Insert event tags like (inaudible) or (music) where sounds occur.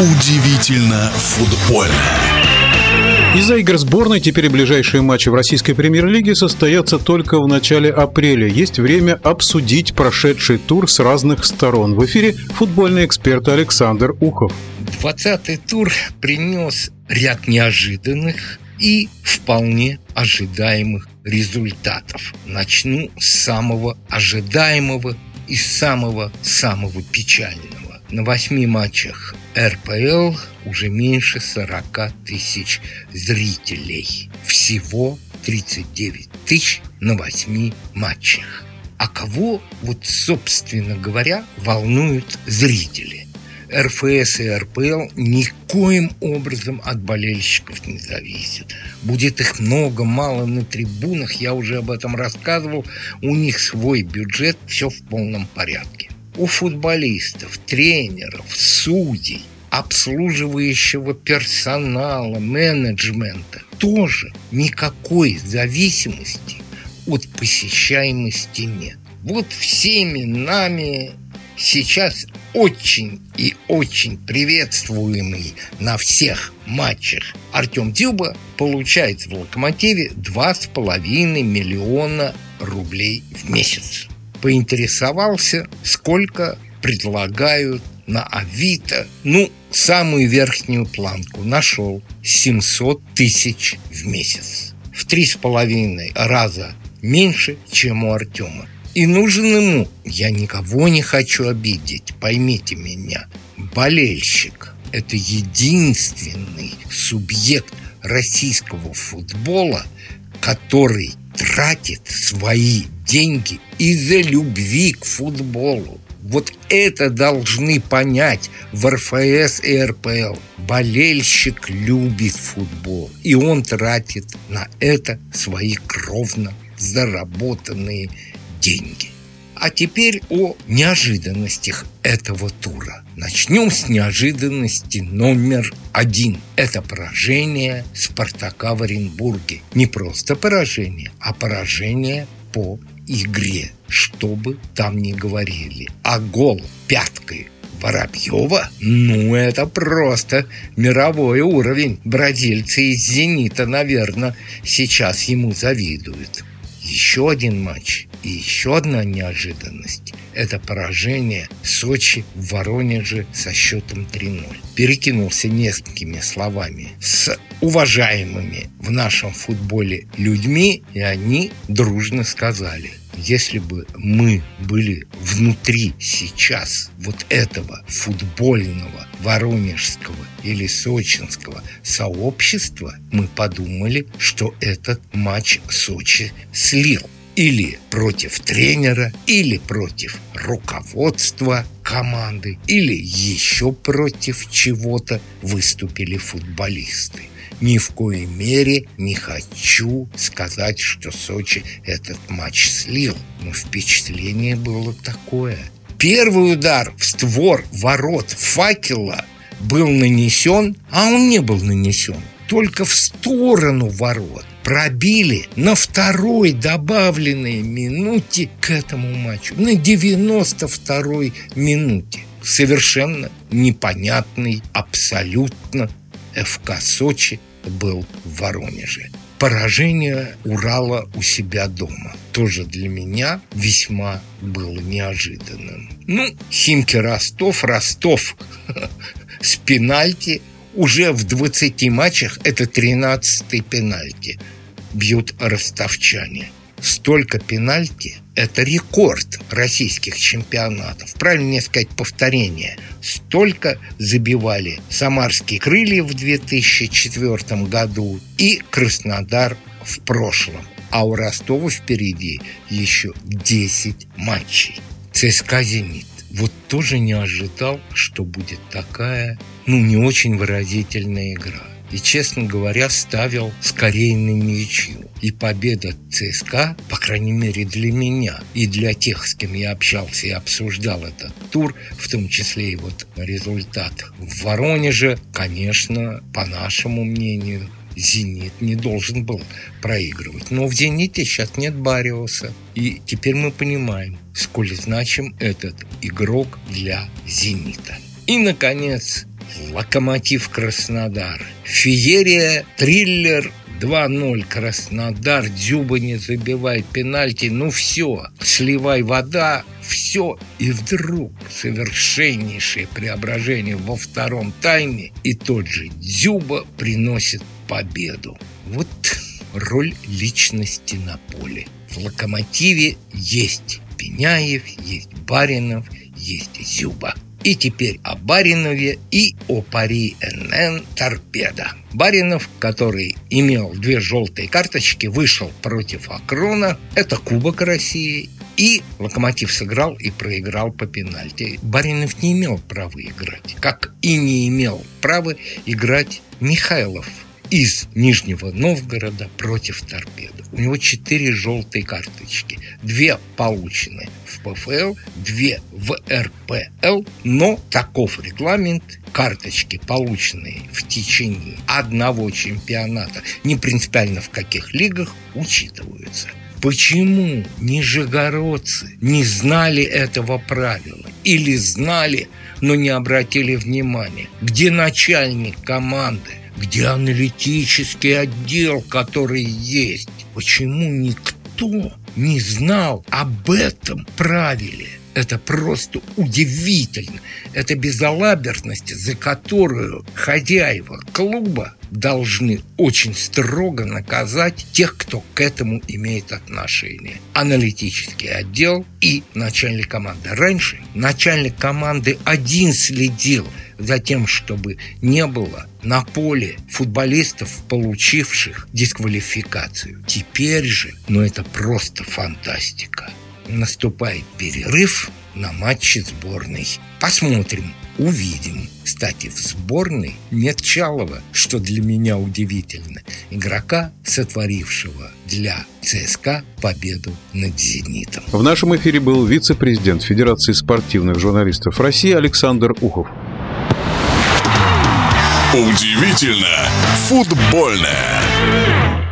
Удивительно футбольно. Из-за игр сборной теперь ближайшие матчи в российской премьер-лиге состоятся только в начале апреля. Есть время обсудить прошедший тур с разных сторон. В эфире футбольный эксперт Александр Ухов. Двадцатый тур принес ряд неожиданных и вполне ожидаемых результатов. Начну с самого ожидаемого и самого-самого печального. На восьми матчах РПЛ уже меньше 40 тысяч зрителей. Всего 39 тысяч на восьми матчах. А кого, вот собственно говоря, волнуют зрители? РФС и РПЛ никоим образом от болельщиков не зависят. Будет их много, мало на трибунах, я уже об этом рассказывал. У них свой бюджет, все в полном порядке. У футболистов, тренеров, судей, обслуживающего персонала, менеджмента тоже никакой зависимости от посещаемости нет. Вот всеми нами сейчас очень и очень приветствуемый на всех матчах Артем Дюба получает в «Локомотиве» 2,5 миллиона рублей в месяц. Поинтересовался, сколько предлагают на Авито. Ну, самую верхнюю планку нашел 700 тысяч в месяц. В три с половиной раза меньше, чем у Артема. И нужен ему, я никого не хочу обидеть, поймите меня, болельщик – это единственный субъект российского футбола, который тратит свои деньги из-за любви к футболу. Вот это должны понять в РФС и РПЛ. Болельщик любит футбол, и он тратит на это свои кровно заработанные деньги. А теперь о неожиданностях этого тура. Начнем с неожиданности номер один. Это поражение Спартака в Оренбурге. Не просто поражение, а поражение по игре, что бы там ни говорили. А гол пяткой Воробьева? Ну, это просто мировой уровень. Бразильцы из «Зенита», наверное, сейчас ему завидуют. Еще один матч и еще одна неожиданность – это поражение Сочи в Воронеже со счетом 3-0. Перекинулся несколькими словами с уважаемыми в нашем футболе людьми, и они дружно сказали – если бы мы были внутри сейчас вот этого футбольного воронежского или сочинского сообщества, мы подумали, что этот матч Сочи слил или против тренера, или против руководства команды, или еще против чего-то выступили футболисты. Ни в коей мере не хочу сказать, что Сочи этот матч слил, но впечатление было такое. Первый удар в створ ворот факела был нанесен, а он не был нанесен только в сторону ворот пробили на второй добавленной минуте к этому матчу, на 92-й минуте. Совершенно непонятный, абсолютно ФК Сочи был в Воронеже. Поражение Урала у себя дома тоже для меня весьма было неожиданным. Ну, Химки Ростов, Ростов (laughs) с пенальти уже в 20 матчах это 13-й пенальти бьют ростовчане. Столько пенальти – это рекорд российских чемпионатов. Правильно сказать повторение. Столько забивали самарские крылья в 2004 году и Краснодар в прошлом. А у Ростова впереди еще 10 матчей. ЦСКА «Зенит». Вот тоже не ожидал, что будет такая, ну, не очень выразительная игра и, честно говоря, ставил скорее на ничью. И победа ЦСКА, по крайней мере для меня и для тех, с кем я общался и обсуждал этот тур, в том числе и вот результат в Воронеже, конечно, по нашему мнению, «Зенит» не должен был проигрывать. Но в «Зените» сейчас нет Бариуса. И теперь мы понимаем, сколь значим этот игрок для «Зенита». И, наконец, Локомотив Краснодар. Феерия, триллер, 2-0 Краснодар, Дзюба не забивает пенальти, ну все, сливай вода, все. И вдруг совершеннейшее преображение во втором тайме, и тот же Дзюба приносит победу. Вот роль личности на поле. В «Локомотиве» есть Пеняев, есть Баринов, есть Зюба. И теперь о Баринове и о пари НН «Торпеда». Баринов, который имел две желтые карточки, вышел против Акрона. Это Кубок России. И Локомотив сыграл и проиграл по пенальти. Баринов не имел права играть. Как и не имел права играть Михайлов из Нижнего Новгорода против торпеды. У него четыре желтые карточки. Две получены в ПФЛ, две в РПЛ, но таков регламент карточки, полученные в течение одного чемпионата, не принципиально в каких лигах, учитываются. Почему нижегородцы не знали этого правила? Или знали, но не обратили внимания? Где начальник команды? Где аналитический отдел, который есть. Почему никто не знал об этом правиле? Это просто удивительно. Это безалаберность, за которую хозяева клуба должны очень строго наказать тех, кто к этому имеет отношение. Аналитический отдел и начальник команды. Раньше начальник команды один следил за тем, чтобы не было на поле футболистов, получивших дисквалификацию. Теперь же, ну это просто фантастика наступает перерыв на матче сборной. Посмотрим, увидим. Кстати, в сборной нет Чалова, что для меня удивительно. Игрока, сотворившего для ЦСКА победу над «Зенитом». В нашем эфире был вице-президент Федерации спортивных журналистов России Александр Ухов. Удивительно футбольное.